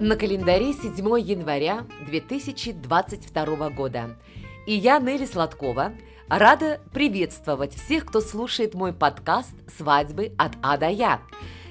На календаре 7 января 2022 года. И я, Нелли Сладкова, рада приветствовать всех, кто слушает мой подкаст «Свадьбы от А до Я».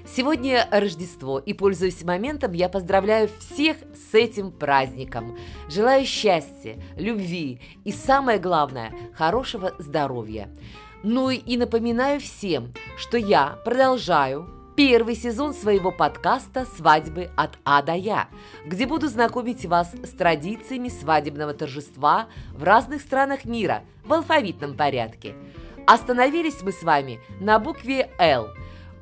Сегодня Рождество, и, пользуясь моментом, я поздравляю всех с этим праздником. Желаю счастья, любви и, самое главное, хорошего здоровья. Ну и напоминаю всем, что я продолжаю первый сезон своего подкаста «Свадьбы от А до Я», где буду знакомить вас с традициями свадебного торжества в разных странах мира в алфавитном порядке. Остановились мы с вами на букве «Л»,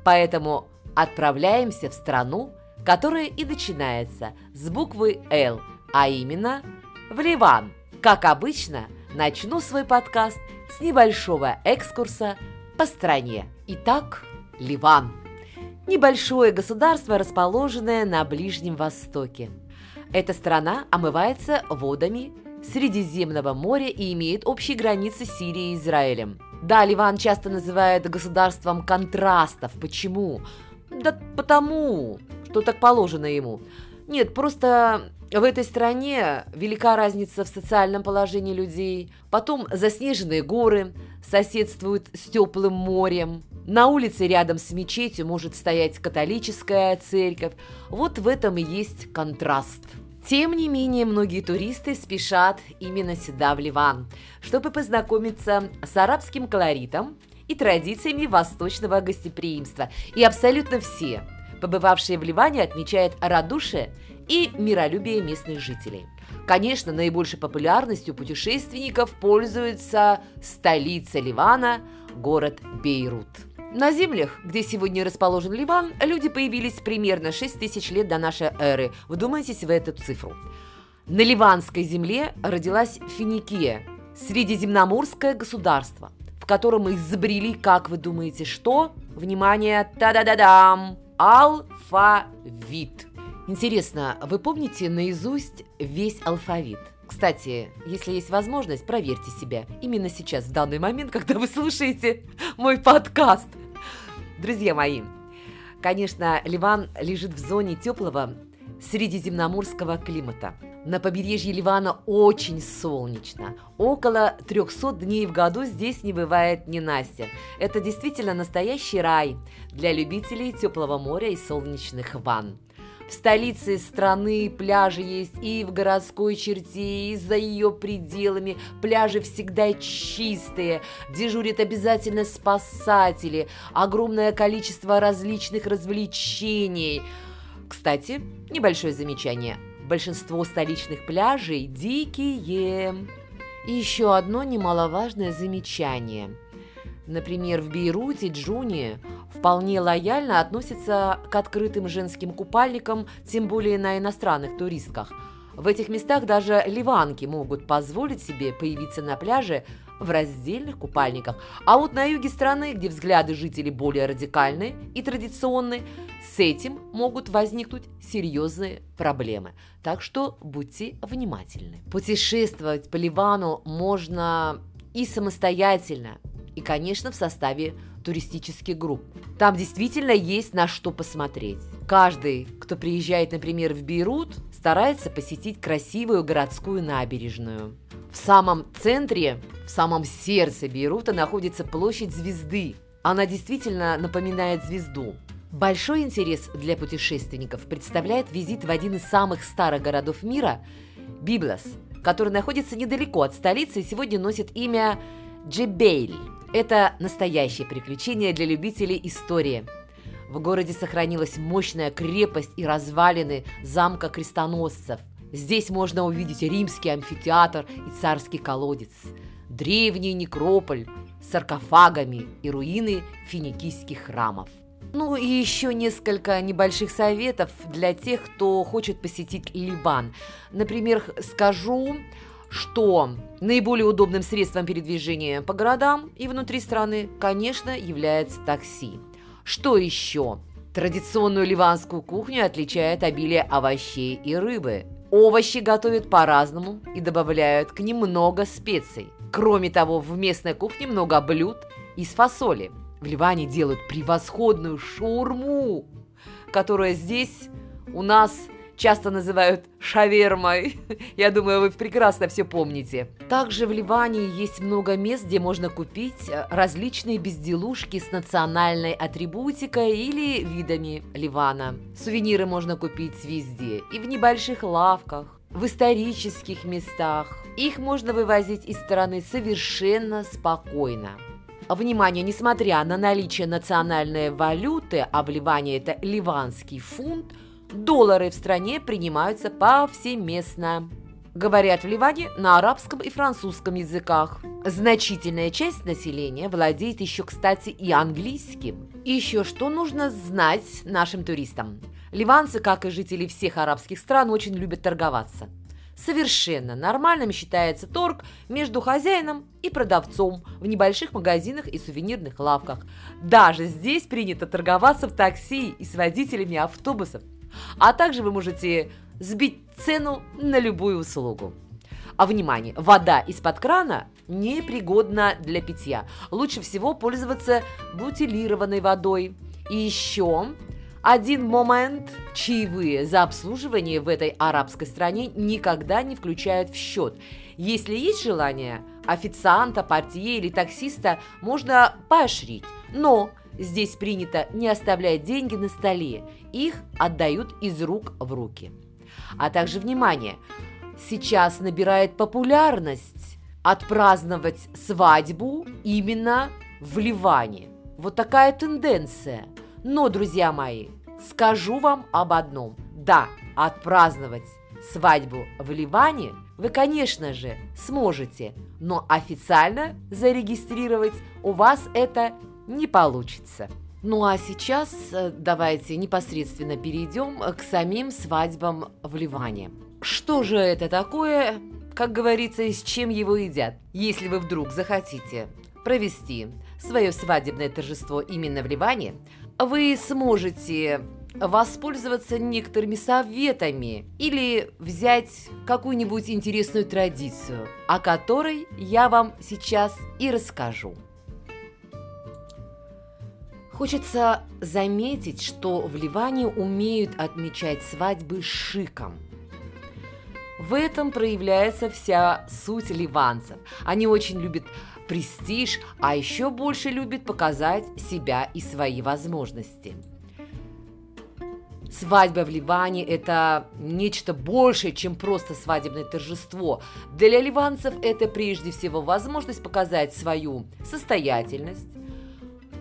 поэтому отправляемся в страну, которая и начинается с буквы «Л», а именно в Ливан. Как обычно, начну свой подкаст с небольшого экскурса по стране. Итак, Ливан – небольшое государство, расположенное на Ближнем Востоке. Эта страна омывается водами Средиземного моря и имеет общие границы с Сирией и Израилем. Да, Ливан часто называют государством контрастов. Почему? Да потому, что так положено ему. Нет, просто в этой стране велика разница в социальном положении людей. Потом заснеженные горы соседствуют с теплым морем. На улице рядом с мечетью может стоять католическая церковь. Вот в этом и есть контраст. Тем не менее, многие туристы спешат именно сюда, в Ливан, чтобы познакомиться с арабским колоритом и традициями восточного гостеприимства. И абсолютно все, побывавшие в Ливане, отмечают радушие и миролюбие местных жителей. Конечно, наибольшей популярностью путешественников пользуется столица Ливана, город Бейрут. На землях, где сегодня расположен Ливан, люди появились примерно 6 тысяч лет до нашей эры. Вдумайтесь в эту цифру. На ливанской земле родилась Финикия, средиземноморское государство, в котором изобрели, как вы думаете, что? Внимание, та-да-да-дам! Алфавит. Интересно, вы помните наизусть весь алфавит? Кстати, если есть возможность, проверьте себя именно сейчас, в данный момент, когда вы слушаете мой подкаст. Друзья мои, конечно, Ливан лежит в зоне теплого средиземноморского климата. На побережье Ливана очень солнечно. Около 300 дней в году здесь не бывает ненастья. Это действительно настоящий рай для любителей теплого моря и солнечных ванн. В столице страны пляжи есть и в городской черте, и за ее пределами. Пляжи всегда чистые, дежурят обязательно спасатели, огромное количество различных развлечений. Кстати, небольшое замечание. Большинство столичных пляжей дикие. И еще одно немаловажное замечание – Например, в Бейруте Джуни вполне лояльно относятся к открытым женским купальникам, тем более на иностранных туристках. В этих местах даже ливанки могут позволить себе появиться на пляже в раздельных купальниках. А вот на юге страны, где взгляды жителей более радикальные и традиционные, с этим могут возникнуть серьезные проблемы. Так что будьте внимательны. Путешествовать по Ливану можно и самостоятельно, и, конечно, в составе туристических групп. Там действительно есть на что посмотреть. Каждый, кто приезжает, например, в Бейрут, старается посетить красивую городскую набережную. В самом центре, в самом сердце Бейрута находится площадь звезды. Она действительно напоминает звезду. Большой интерес для путешественников представляет визит в один из самых старых городов мира – Библос, который находится недалеко от столицы и сегодня носит имя Джебейль. Это настоящее приключение для любителей истории. В городе сохранилась мощная крепость и развалины замка крестоносцев. Здесь можно увидеть римский амфитеатр и царский колодец, древний некрополь с саркофагами и руины финикийских храмов. Ну и еще несколько небольших советов для тех, кто хочет посетить Ливан. Например, скажу, что наиболее удобным средством передвижения по городам и внутри страны, конечно, является такси. Что еще? Традиционную ливанскую кухню отличает обилие овощей и рыбы. Овощи готовят по-разному и добавляют к ним много специй. Кроме того, в местной кухне много блюд из фасоли. В Ливане делают превосходную шаурму, которая здесь у нас часто называют шавермой. Я думаю, вы прекрасно все помните. Также в Ливане есть много мест, где можно купить э, различные безделушки с национальной атрибутикой или видами Ливана. Сувениры можно купить везде, и в небольших лавках, в исторических местах. Их можно вывозить из страны совершенно спокойно. Внимание, несмотря на наличие национальной валюты, а в Ливане это ливанский фунт, доллары в стране принимаются повсеместно. Говорят в Ливане на арабском и французском языках. Значительная часть населения владеет еще, кстати, и английским. Еще что нужно знать нашим туристам? Ливанцы, как и жители всех арабских стран, очень любят торговаться. Совершенно нормальным считается торг между хозяином и продавцом в небольших магазинах и сувенирных лавках. Даже здесь принято торговаться в такси и с водителями автобусов. А также вы можете сбить цену на любую услугу. А внимание, вода из-под крана непригодна для питья. Лучше всего пользоваться бутилированной водой. И еще один момент. Чаевые за обслуживание в этой арабской стране никогда не включают в счет. Если есть желание, официанта, портье или таксиста можно поощрить. Но здесь принято не оставлять деньги на столе. Их отдают из рук в руки. А также, внимание, сейчас набирает популярность отпраздновать свадьбу именно в Ливане. Вот такая тенденция. Но, друзья мои, Скажу вам об одном. Да, отпраздновать свадьбу в Ливане вы, конечно же, сможете, но официально зарегистрировать у вас это не получится. Ну а сейчас э, давайте непосредственно перейдем к самим свадьбам в Ливане. Что же это такое, как говорится, и с чем его едят? Если вы вдруг захотите провести свое свадебное торжество именно в Ливане, вы сможете воспользоваться некоторыми советами или взять какую-нибудь интересную традицию, о которой я вам сейчас и расскажу. Хочется заметить, что в Ливане умеют отмечать свадьбы шиком. В этом проявляется вся суть ливанцев. Они очень любят престиж, а еще больше любит показать себя и свои возможности. Свадьба в Ливане – это нечто большее, чем просто свадебное торжество. Для ливанцев это прежде всего возможность показать свою состоятельность,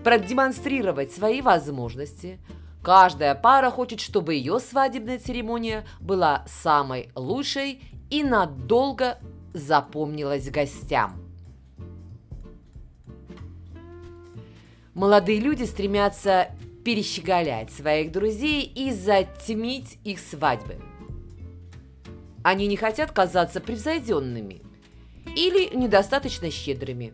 продемонстрировать свои возможности. Каждая пара хочет, чтобы ее свадебная церемония была самой лучшей и надолго запомнилась гостям. Молодые люди стремятся перещеголять своих друзей и затмить их свадьбы. Они не хотят казаться превзойденными или недостаточно щедрыми.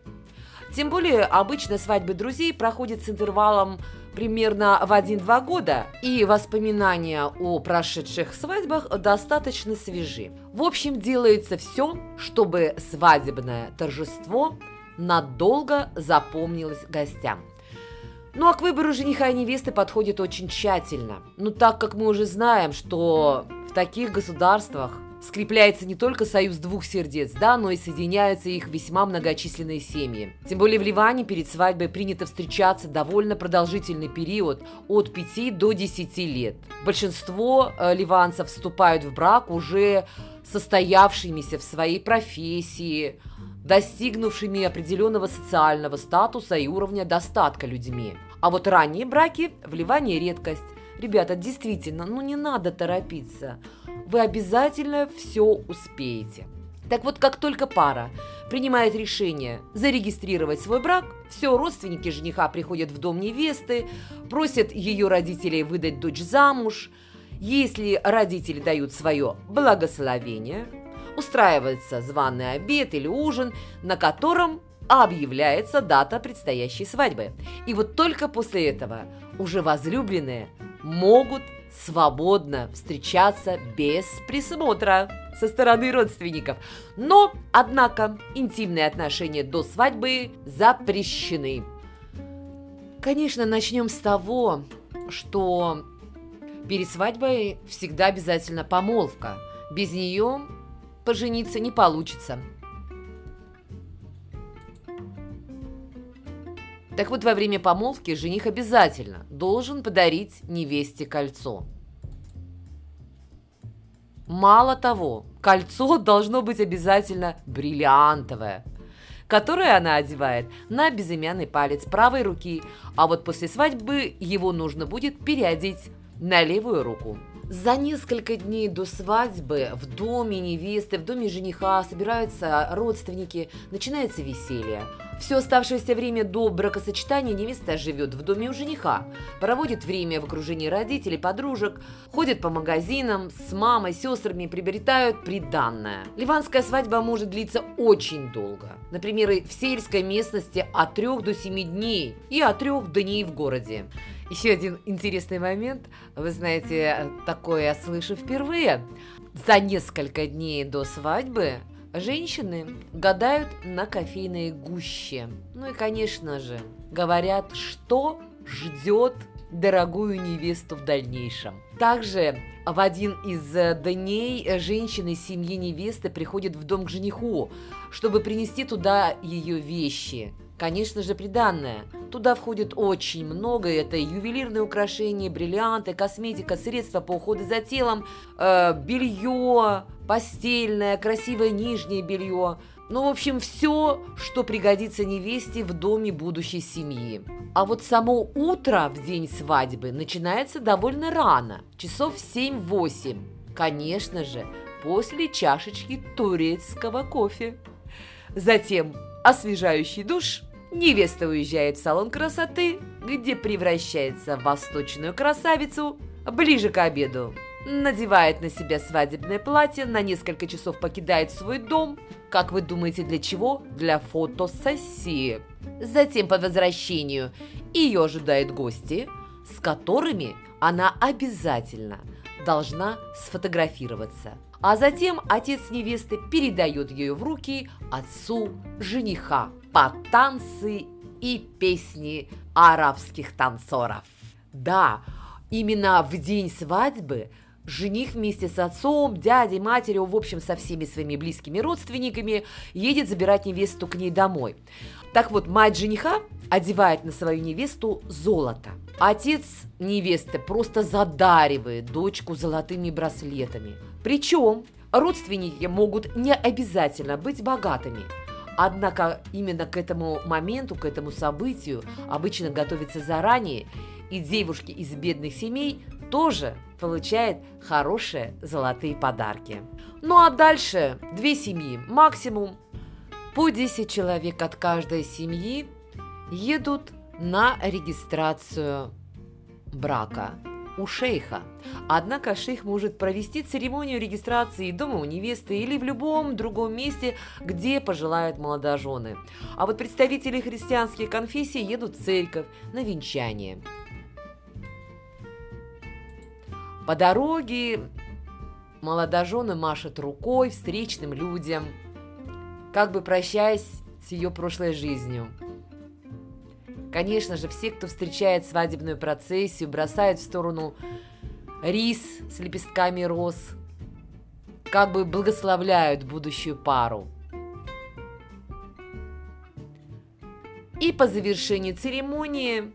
Тем более обычно свадьбы друзей проходят с интервалом примерно в 1-2 года, и воспоминания о прошедших свадьбах достаточно свежи. В общем, делается все, чтобы свадебное торжество надолго запомнилось гостям. Ну а к выбору жениха и невесты подходит очень тщательно. Ну так как мы уже знаем, что в таких государствах скрепляется не только союз двух сердец, да, но и соединяются их весьма многочисленные семьи. Тем более в Ливане перед свадьбой принято встречаться довольно продолжительный период от 5 до 10 лет. Большинство э, ливанцев вступают в брак уже состоявшимися в своей профессии, достигнувшими определенного социального статуса и уровня достатка людьми. А вот ранние браки – вливание редкость. Ребята, действительно, ну не надо торопиться. Вы обязательно все успеете. Так вот, как только пара принимает решение зарегистрировать свой брак, все, родственники жениха приходят в дом невесты, просят ее родителей выдать дочь замуж. Если родители дают свое благословение – устраивается званый обед или ужин, на котором объявляется дата предстоящей свадьбы. И вот только после этого уже возлюбленные могут свободно встречаться без присмотра со стороны родственников. Но, однако, интимные отношения до свадьбы запрещены. Конечно, начнем с того, что Перед свадьбой всегда обязательно помолвка. Без нее пожениться не получится. Так вот, во время помолвки жених обязательно должен подарить невесте кольцо. Мало того, кольцо должно быть обязательно бриллиантовое, которое она одевает на безымянный палец правой руки, а вот после свадьбы его нужно будет переодеть на левую руку. За несколько дней до свадьбы в доме невесты, в доме жениха собираются родственники, начинается веселье. Все оставшееся время до бракосочетания невеста живет в доме у жениха, проводит время в окружении родителей, подружек, ходит по магазинам, с мамой, сестрами приобретают приданное. Ливанская свадьба может длиться очень долго. Например, в сельской местности от 3 до 7 дней и от 3 дней в городе. Еще один интересный момент. Вы знаете, такое я слышу впервые. За несколько дней до свадьбы женщины гадают на кофейной гуще. Ну и, конечно же, говорят, что ждет дорогую невесту в дальнейшем. Также в один из дней женщины семьи невесты приходят в дом к жениху, чтобы принести туда ее вещи – Конечно же, приданное. Туда входит очень много. Это ювелирные украшения, бриллианты, косметика, средства по уходу за телом, э, белье, постельное, красивое нижнее белье. Ну, в общем, все, что пригодится невесте в доме будущей семьи. А вот само утро в день свадьбы начинается довольно рано, часов 7-8. Конечно же, после чашечки турецкого кофе. Затем освежающий душ, невеста уезжает в салон красоты, где превращается в восточную красавицу ближе к обеду. Надевает на себя свадебное платье, на несколько часов покидает свой дом. Как вы думаете, для чего? Для фотосессии. Затем по возвращению ее ожидают гости, с которыми она обязательно должна сфотографироваться. А затем отец невесты передает ее в руки отцу жениха по танцы и песни арабских танцоров. Да, именно в день свадьбы жених вместе с отцом, дядей, матерью, в общем, со всеми своими близкими родственниками едет забирать невесту к ней домой. Так вот, мать жениха одевает на свою невесту золото. Отец невесты просто задаривает дочку золотыми браслетами. Причем родственники могут не обязательно быть богатыми. Однако именно к этому моменту, к этому событию обычно готовятся заранее, и девушки из бедных семей тоже получают хорошие золотые подарки. Ну а дальше две семьи, максимум по 10 человек от каждой семьи едут на регистрацию брака у шейха. Однако шейх может провести церемонию регистрации дома у невесты или в любом другом месте, где пожелают молодожены. А вот представители христианских конфессий едут в церковь на венчание. По дороге молодожены машут рукой встречным людям, как бы прощаясь с ее прошлой жизнью – Конечно же, все, кто встречает свадебную процессию, бросают в сторону рис с лепестками роз, как бы благословляют будущую пару. И по завершении церемонии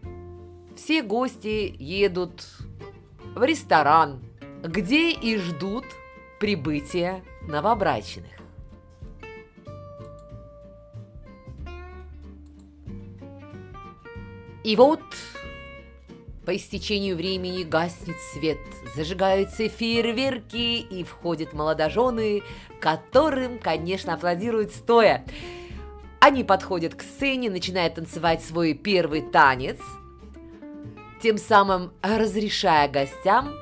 все гости едут в ресторан, где и ждут прибытия новобрачных. И вот по истечению времени гаснет свет, зажигаются фейерверки и входят молодожены, которым, конечно, аплодируют стоя. Они подходят к сцене, начинают танцевать свой первый танец, тем самым разрешая гостям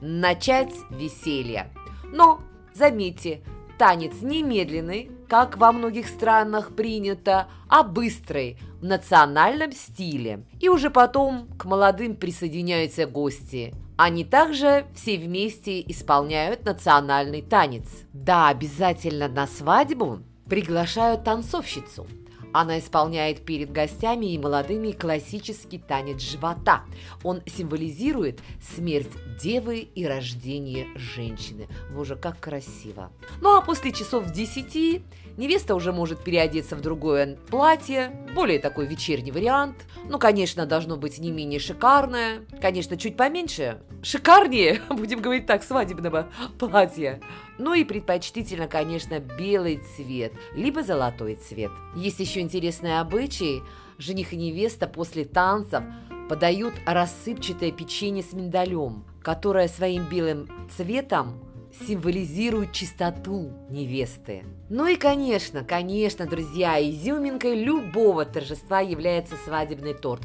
начать веселье. Но, заметьте, танец немедленный, как во многих странах принято, а быстрый, в национальном стиле. И уже потом к молодым присоединяются гости. Они также все вместе исполняют национальный танец. Да, обязательно на свадьбу приглашают танцовщицу. Она исполняет перед гостями и молодыми классический танец живота. Он символизирует смерть девы и рождение женщины. Боже, как красиво. Ну а после часов 10 невеста уже может переодеться в другое платье, более такой вечерний вариант. Ну, конечно, должно быть не менее шикарное, конечно, чуть поменьше, шикарнее, будем говорить так, свадебного платья. Ну и предпочтительно, конечно, белый цвет, либо золотой цвет. Есть еще интересные обычаи. Жених и невеста после танцев подают рассыпчатое печенье с миндалем, которое своим белым цветом символизирует чистоту невесты. Ну и, конечно, конечно, друзья, изюминкой любого торжества является свадебный торт.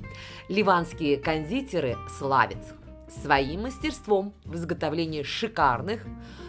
Ливанские кондитеры славятся своим мастерством в изготовлении шикарных,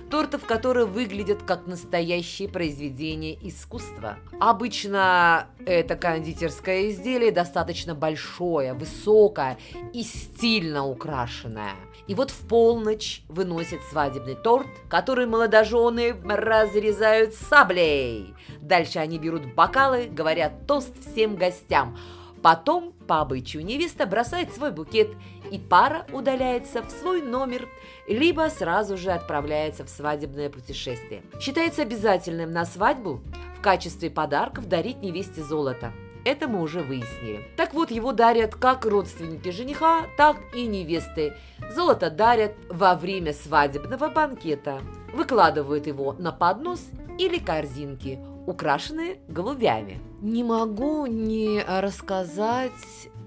тортов, которые выглядят как настоящие произведения искусства. Обычно это кондитерское изделие достаточно большое, высокое и стильно украшенное. И вот в полночь выносят свадебный торт, который молодожены разрезают саблей. Дальше они берут бокалы, говорят тост всем гостям – Потом, по обычаю, невеста бросает свой букет, и пара удаляется в свой номер, либо сразу же отправляется в свадебное путешествие. Считается обязательным на свадьбу в качестве подарков дарить невесте золото. Это мы уже выяснили. Так вот, его дарят как родственники жениха, так и невесты. Золото дарят во время свадебного банкета. Выкладывают его на поднос или корзинки – украшенные голубями. Не могу не рассказать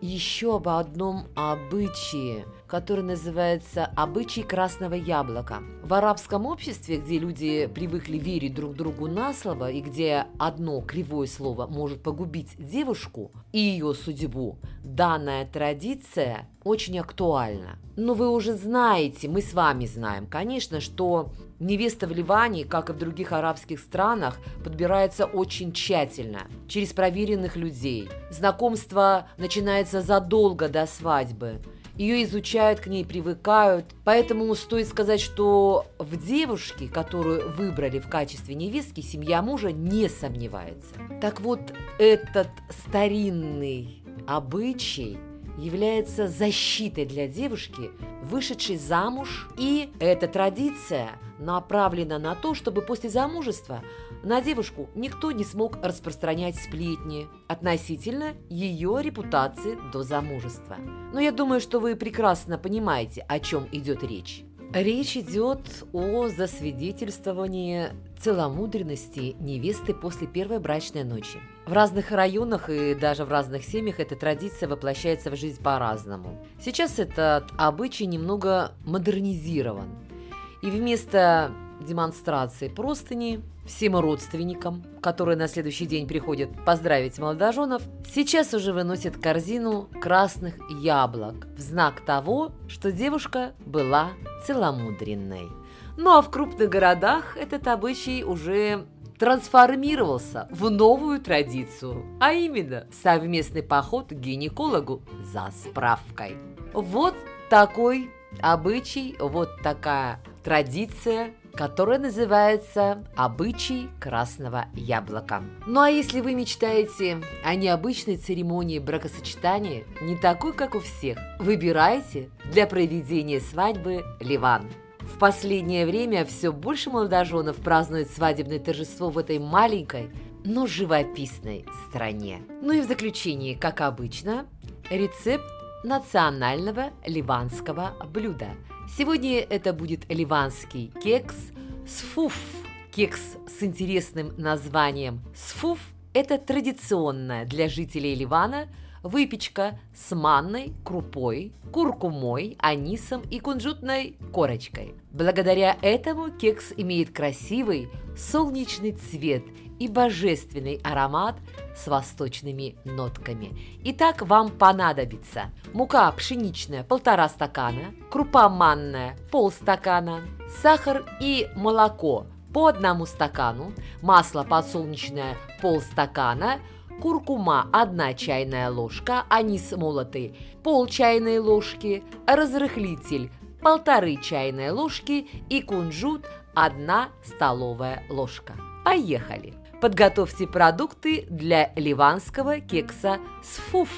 еще об одном обычае, который называется «обычай красного яблока». В арабском обществе, где люди привыкли верить друг другу на слово и где одно кривое слово может погубить девушку и ее судьбу, данная традиция очень актуальна. Но вы уже знаете, мы с вами знаем, конечно, что невеста в Ливане, как и в других арабских странах, подбирается очень тщательно, через проверенных людей. Знакомство начинается задолго до свадьбы. Ее изучают, к ней привыкают. Поэтому стоит сказать, что в девушке, которую выбрали в качестве невестки, семья мужа не сомневается. Так вот, этот старинный обычай – является защитой для девушки, вышедшей замуж, и эта традиция направлена на то, чтобы после замужества на девушку никто не смог распространять сплетни относительно ее репутации до замужества. Но я думаю, что вы прекрасно понимаете, о чем идет речь. Речь идет о засвидетельствовании целомудренности невесты после первой брачной ночи. В разных районах и даже в разных семьях эта традиция воплощается в жизнь по-разному. Сейчас этот обычай немного модернизирован. И вместо демонстрации простыни всем родственникам, которые на следующий день приходят поздравить молодоженов, сейчас уже выносят корзину красных яблок в знак того, что девушка была целомудренной. Ну а в крупных городах этот обычай уже трансформировался в новую традицию, а именно совместный поход к гинекологу за справкой. Вот такой обычай, вот такая традиция которая называется «Обычай красного яблока». Ну а если вы мечтаете о необычной церемонии бракосочетания, не такой, как у всех, выбирайте для проведения свадьбы Ливан. В последнее время все больше молодоженов празднуют свадебное торжество в этой маленькой, но живописной стране. Ну и в заключение, как обычно, рецепт национального ливанского блюда – Сегодня это будет ливанский кекс сфуф. Кекс с интересным названием сфуф – это традиционная для жителей Ливана выпечка с манной, крупой, куркумой, анисом и кунжутной корочкой. Благодаря этому кекс имеет красивый солнечный цвет и божественный аромат с восточными нотками. Итак, вам понадобится мука пшеничная полтора стакана, крупа манная полстакана, сахар и молоко по одному стакану, масло подсолнечное полстакана, куркума 1 чайная ложка, анис молотый пол чайной ложки, разрыхлитель полторы чайные ложки и кунжут 1 столовая ложка. Поехали! Подготовьте продукты для ливанского кекса сфуф.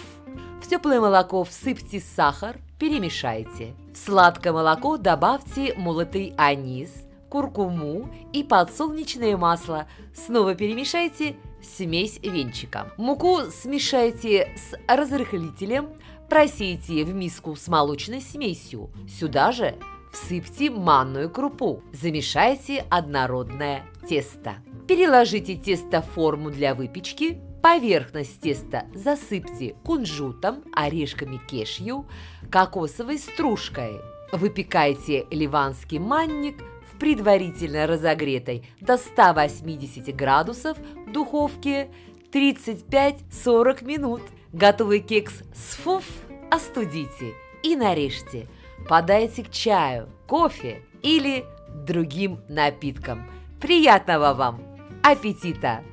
В теплое молоко всыпьте сахар, перемешайте. В сладкое молоко добавьте молотый анис, куркуму и подсолнечное масло. Снова перемешайте смесь венчиком. Муку смешайте с разрыхлителем, просейте в миску с молочной смесью. Сюда же всыпьте манную крупу. Замешайте однородное тесто. Переложите тесто в форму для выпечки. Поверхность теста засыпьте кунжутом, орешками кешью, кокосовой стружкой. Выпекайте ливанский манник предварительно разогретой до 180 градусов духовке 35-40 минут. Готовый кекс с фуф остудите и нарежьте. Подайте к чаю, кофе или другим напиткам. Приятного вам аппетита!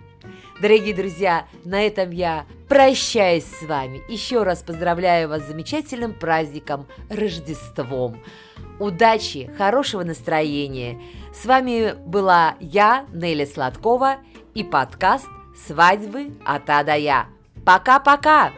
Дорогие друзья, на этом я прощаюсь с вами. Еще раз поздравляю вас с замечательным праздником Рождеством. Удачи, хорошего настроения. С вами была я, Нелли Сладкова, и подкаст «Свадьбы от А до Я». Пока-пока!